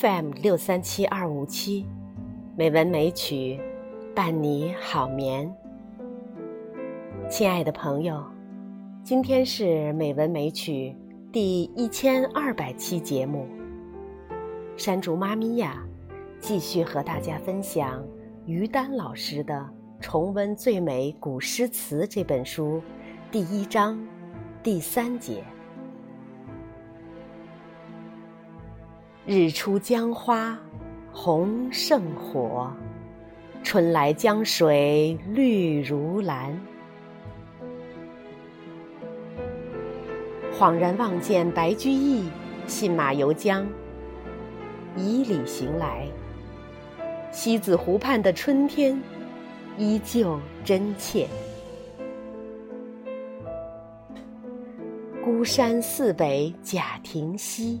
FM 六三七二五七，美文美曲，伴你好眠。亲爱的朋友，今天是美文美曲第一千二百期节目。山竹妈咪呀，继续和大家分享于丹老师的《重温最美古诗词》这本书第一章第三节。日出江花红胜火，春来江水绿如蓝。恍然望见白居易信马由缰，以礼行来。西子湖畔的春天依旧真切。孤山寺北贾亭西。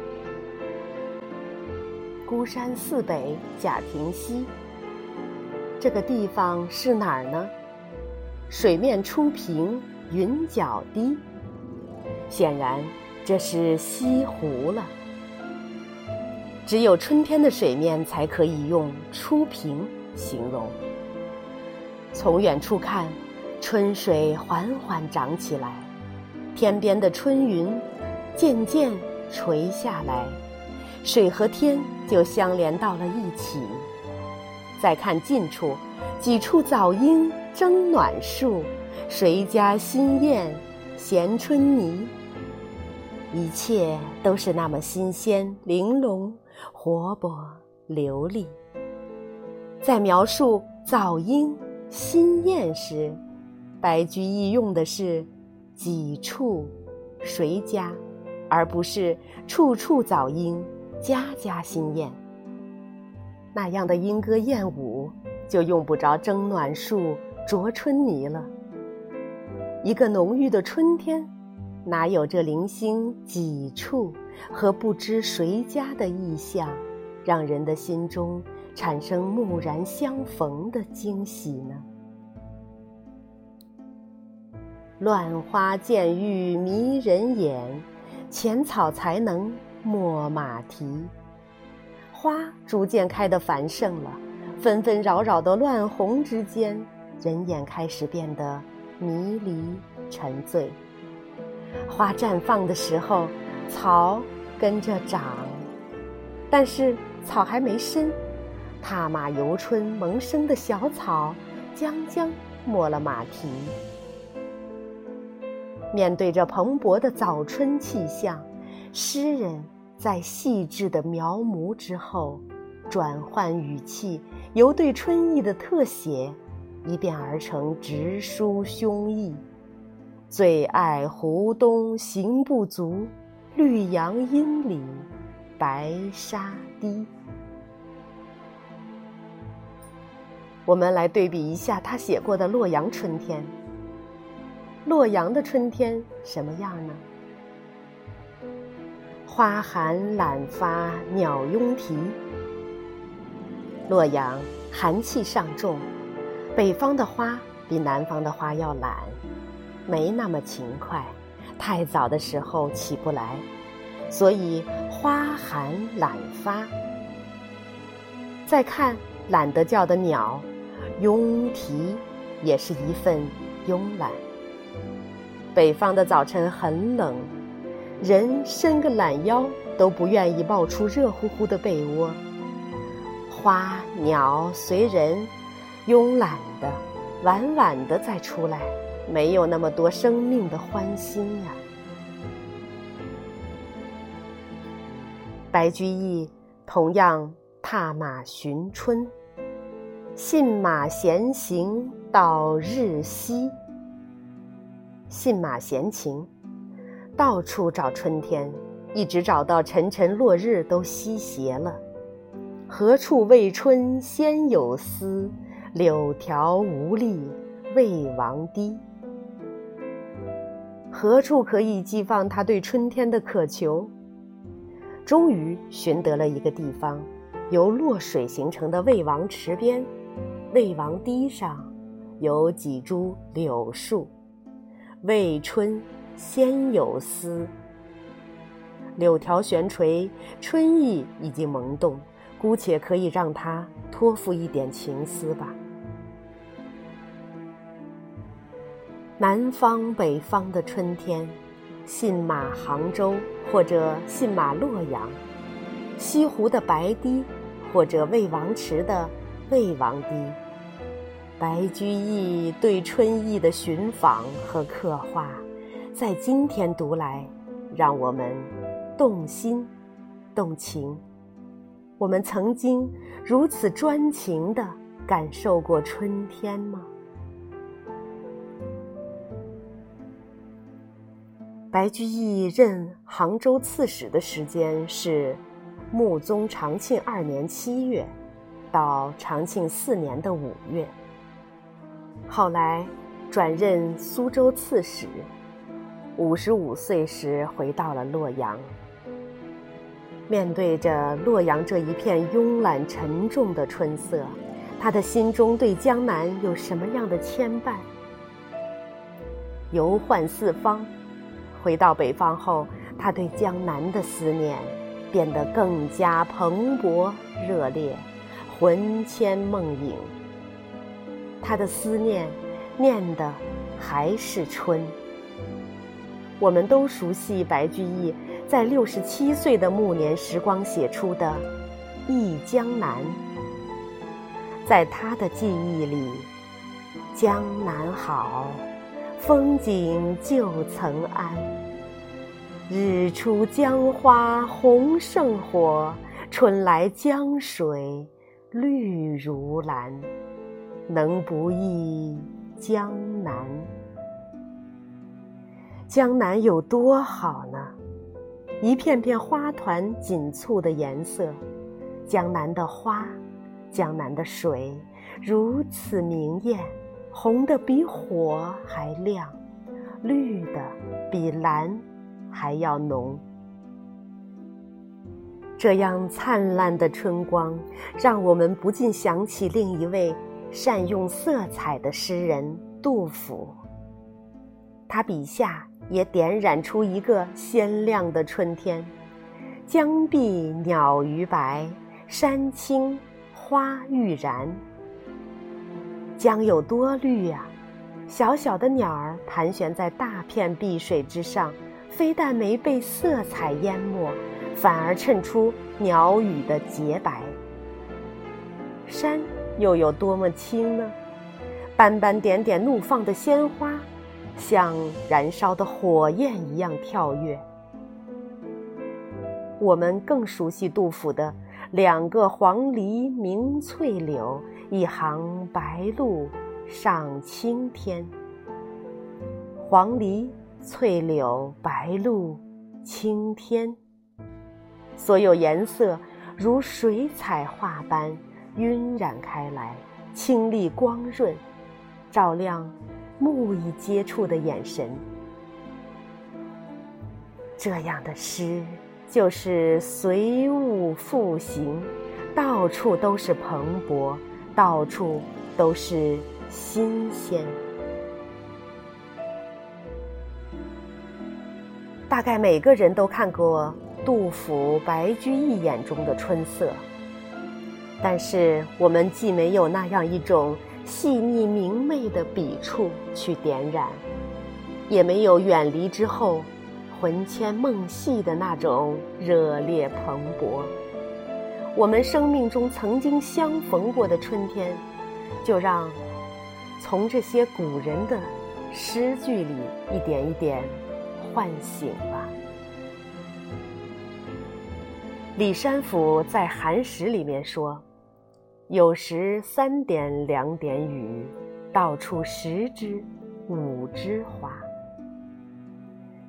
孤山寺北贾亭西，这个地方是哪儿呢？水面初平，云脚低。显然，这是西湖了。只有春天的水面才可以用“初平”形容。从远处看，春水缓缓涨起来，天边的春云渐渐垂下来。水和天就相连到了一起。再看近处，几处早莺争暖树，谁家新燕衔春泥？一切都是那么新鲜、玲珑、活泼、流利。在描述早莺、新燕时，白居易用的是“几处”“谁家”，而不是“处处早莺”。家家新燕，那样的莺歌燕舞，就用不着争暖树、啄春泥了。一个浓郁的春天，哪有这零星几处和不知谁家的意象，让人的心中产生蓦然相逢的惊喜呢？乱花渐欲迷人眼，浅草才能。没马蹄，花逐渐开得繁盛了，纷纷扰扰的乱红之间，人眼开始变得迷离沉醉。花绽放的时候，草跟着长，但是草还没生，踏马游春萌生的小草，将将没了马蹄。面对着蓬勃的早春气象。诗人在细致的描摹之后，转换语气，由对春意的特写，一变而成直抒胸臆。最爱湖东行不足，绿杨阴里白沙堤。我们来对比一下他写过的洛阳春天。洛阳的春天什么样呢？花寒懒发鸟拥啼。洛阳寒气上重，北方的花比南方的花要懒，没那么勤快，太早的时候起不来，所以花寒懒发。再看懒得叫的鸟，拥啼，也是一份慵懒。北方的早晨很冷。人伸个懒腰都不愿意冒出热乎乎的被窝，花鸟随人慵懒的、晚晚的再出来，没有那么多生命的欢欣呀。白居易同样踏马寻春，信马闲行到日西，信马闲情。到处找春天，一直找到沉沉落日都西斜了。何处为春先有丝，柳条无力未王堤。何处可以寄放他对春天的渴求？终于寻得了一个地方，由落水形成的魏王池边，魏王堤上有几株柳树。魏春先有思，柳条悬垂，春意已经萌动，姑且可以让它托付一点情思吧。南方、北方的春天，信马杭州或者信马洛阳，西湖的白堤或者魏王池的魏王堤，白居易对春意的寻访和刻画，在今天读来，让我们动心、动情。我们曾经如此专情地感受过春天吗？白居易任杭州刺史的时间是穆宗长庆二年七月到长庆四年的五月。后来转任苏州刺史，五十五岁时回到了洛阳。面对着洛阳这一片慵懒沉重的春色，他的心中对江南有什么样的牵绊？游宦四方。回到北方后，他对江南的思念变得更加蓬勃热烈，魂牵梦萦。他的思念念的还是春。我们都熟悉白居易在六十七岁的暮年时光写出的《忆江南》。在他的记忆里，江南好。风景旧曾谙，日出江花红胜火，春来江水绿如蓝，能不忆江南？江南有多好呢？一片片花团锦簇的颜色，江南的花，江南的水，如此明艳。红的比火还亮，绿的比蓝还要浓。这样灿烂的春光，让我们不禁想起另一位善用色彩的诗人杜甫。他笔下也点染出一个鲜亮的春天：江碧鸟逾白，山青花欲燃。江有多绿呀！小小的鸟儿盘旋在大片碧水之上，非但没被色彩淹没，反而衬出鸟语的洁白。山又有多么青呢？斑斑点点怒放的鲜花，像燃烧的火焰一样跳跃。我们更熟悉杜甫的“两个黄鹂鸣翠柳”。一行白鹭上青天，黄鹂、翠柳、白鹭、青天，所有颜色如水彩画般晕染开来，清丽光润，照亮木已接触的眼神。这样的诗就是随物复形，到处都是蓬勃。到处都是新鲜。大概每个人都看过杜甫、白居易眼中的春色，但是我们既没有那样一种细腻明媚的笔触去点染，也没有远离之后魂牵梦系的那种热烈蓬勃。我们生命中曾经相逢过的春天，就让从这些古人的诗句里一点一点唤醒吧。李山甫在《寒食》里面说：“有时三点两点雨，到处十枝五枝花。”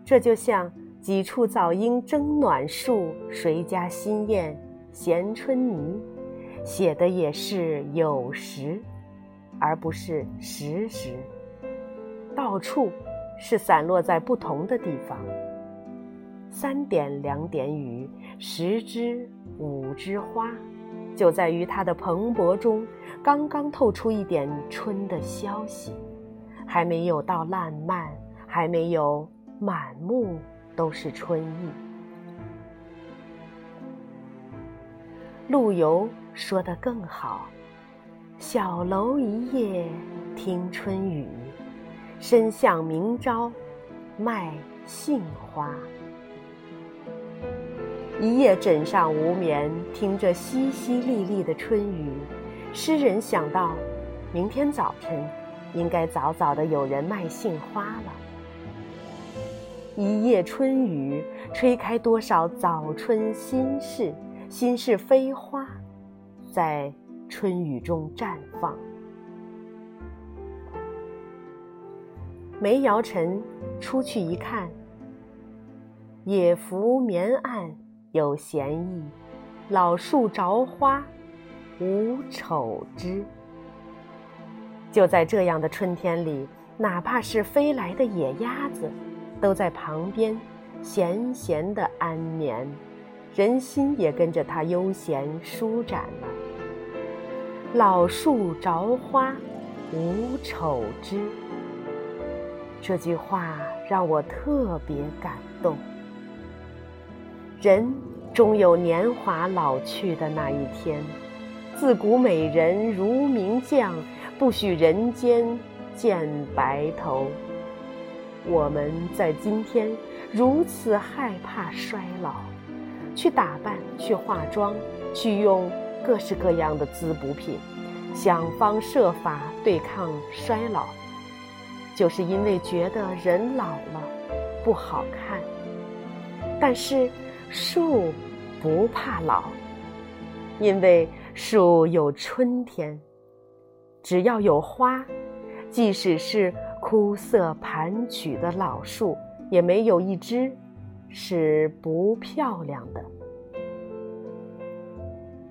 这就像几处早莺争暖树，谁家新燕衔春泥。写的也是有时，而不是时时。到处是散落在不同的地方。三点两点雨，十枝五枝花，就在于它的蓬勃中，刚刚透出一点春的消息，还没有到烂漫，还没有满目都是春意。陆游说得更好：“小楼一夜听春雨，深巷明朝卖杏花。”一夜枕上无眠，听着淅淅沥沥的春雨，诗人想到，明天早晨应该早早的有人卖杏花了。一夜春雨，吹开多少早春心事，心事飞花，在春雨中绽放。梅尧臣出去一看，野拂绵岸。有闲意，老树着花，无丑枝。就在这样的春天里，哪怕是飞来的野鸭子，都在旁边闲闲的安眠，人心也跟着它悠闲舒展了。老树着花，无丑枝。这句话让我特别感动。人终有年华老去的那一天，自古美人如名将，不许人间见白头。我们在今天如此害怕衰老，去打扮，去化妆，去用各式各样的滋补品，想方设法对抗衰老，就是因为觉得人老了不好看。但是。树不怕老，因为树有春天。只要有花，即使是枯涩盘曲的老树，也没有一枝是不漂亮的。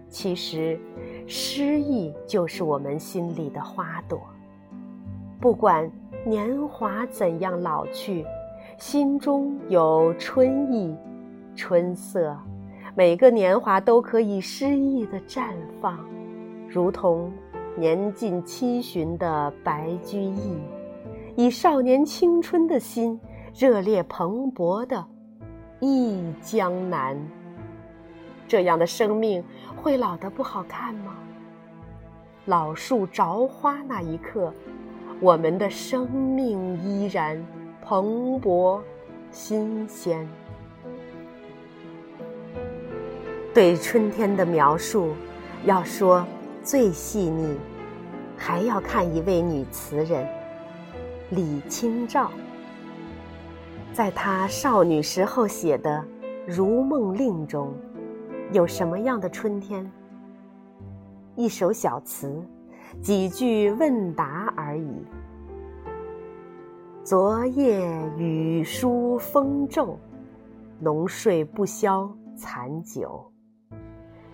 其实，诗意就是我们心里的花朵。不管年华怎样老去，心中有春意。春色，每个年华都可以诗意的绽放，如同年近七旬的白居易，以少年青春的心，热烈蓬勃的忆江南。这样的生命会老得不好看吗？老树着花那一刻，我们的生命依然蓬勃新鲜。对春天的描述，要说最细腻，还要看一位女词人李清照。在她少女时候写的《如梦令》中，有什么样的春天？一首小词，几句问答而已。昨夜雨疏风骤，浓睡不消残酒。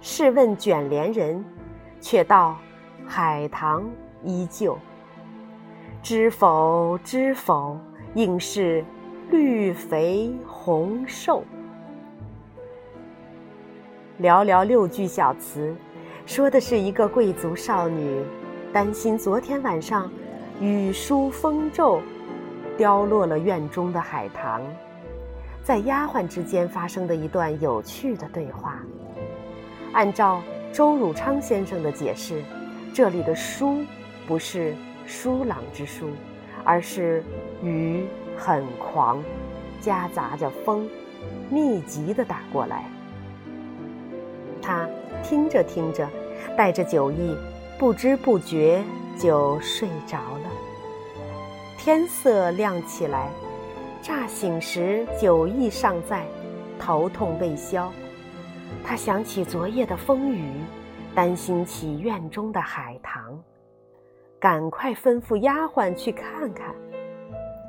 试问卷帘人，却道海棠依旧。知否？知否？应是绿肥红瘦。寥寥六句小词，说的是一个贵族少女担心昨天晚上雨疏风骤，凋落了院中的海棠，在丫鬟之间发生的一段有趣的对话。按照周汝昌先生的解释，这里的“疏”不是疏朗之疏，而是雨很狂，夹杂着风，密集的打过来。他听着听着，带着酒意，不知不觉就睡着了。天色亮起来，乍醒时酒意尚在，头痛未消。他想起昨夜的风雨，担心起院中的海棠，赶快吩咐丫鬟去看看。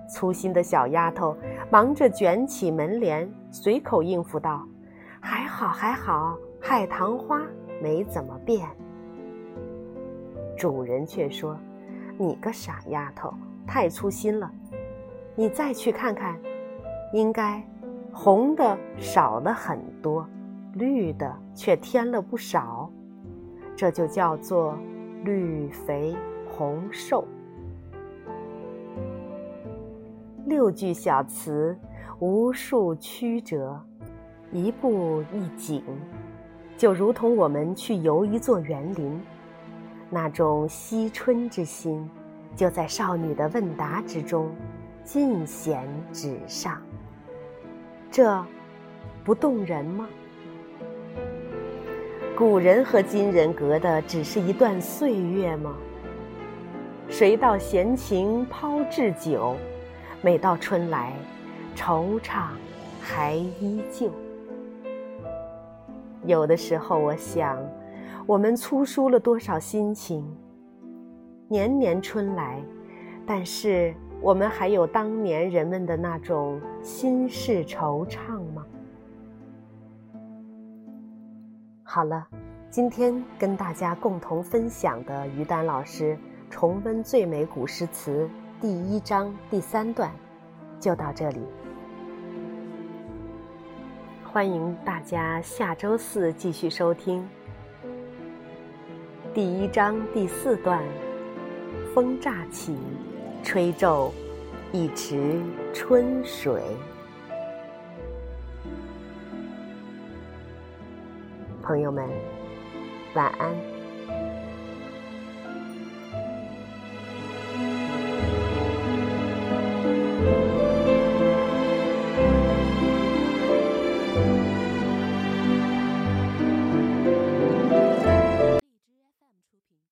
粗心的小丫头忙着卷起门帘，随口应付道：“还好，还好，海棠花没怎么变。”主人却说：“你个傻丫头，太粗心了。你再去看看，应该红的少了很多，绿的却添了不少。这就叫做绿肥红瘦。”六句小词，无数曲折，一步一景，就如同我们去游一座园林。那种惜春之心，就在少女的问答之中尽显纸上。这，不动人吗？古人和今人隔的只是一段岁月吗？谁道闲情抛掷酒？每到春来，惆怅还依旧。有的时候，我想。我们粗疏了多少心情？年年春来，但是我们还有当年人们的那种心事惆怅吗？好了，今天跟大家共同分享的于丹老师重温最美古诗词第一章第三段，就到这里。欢迎大家下周四继续收听。第一章第四段，风乍起，吹皱一池春水。朋友们，晚安。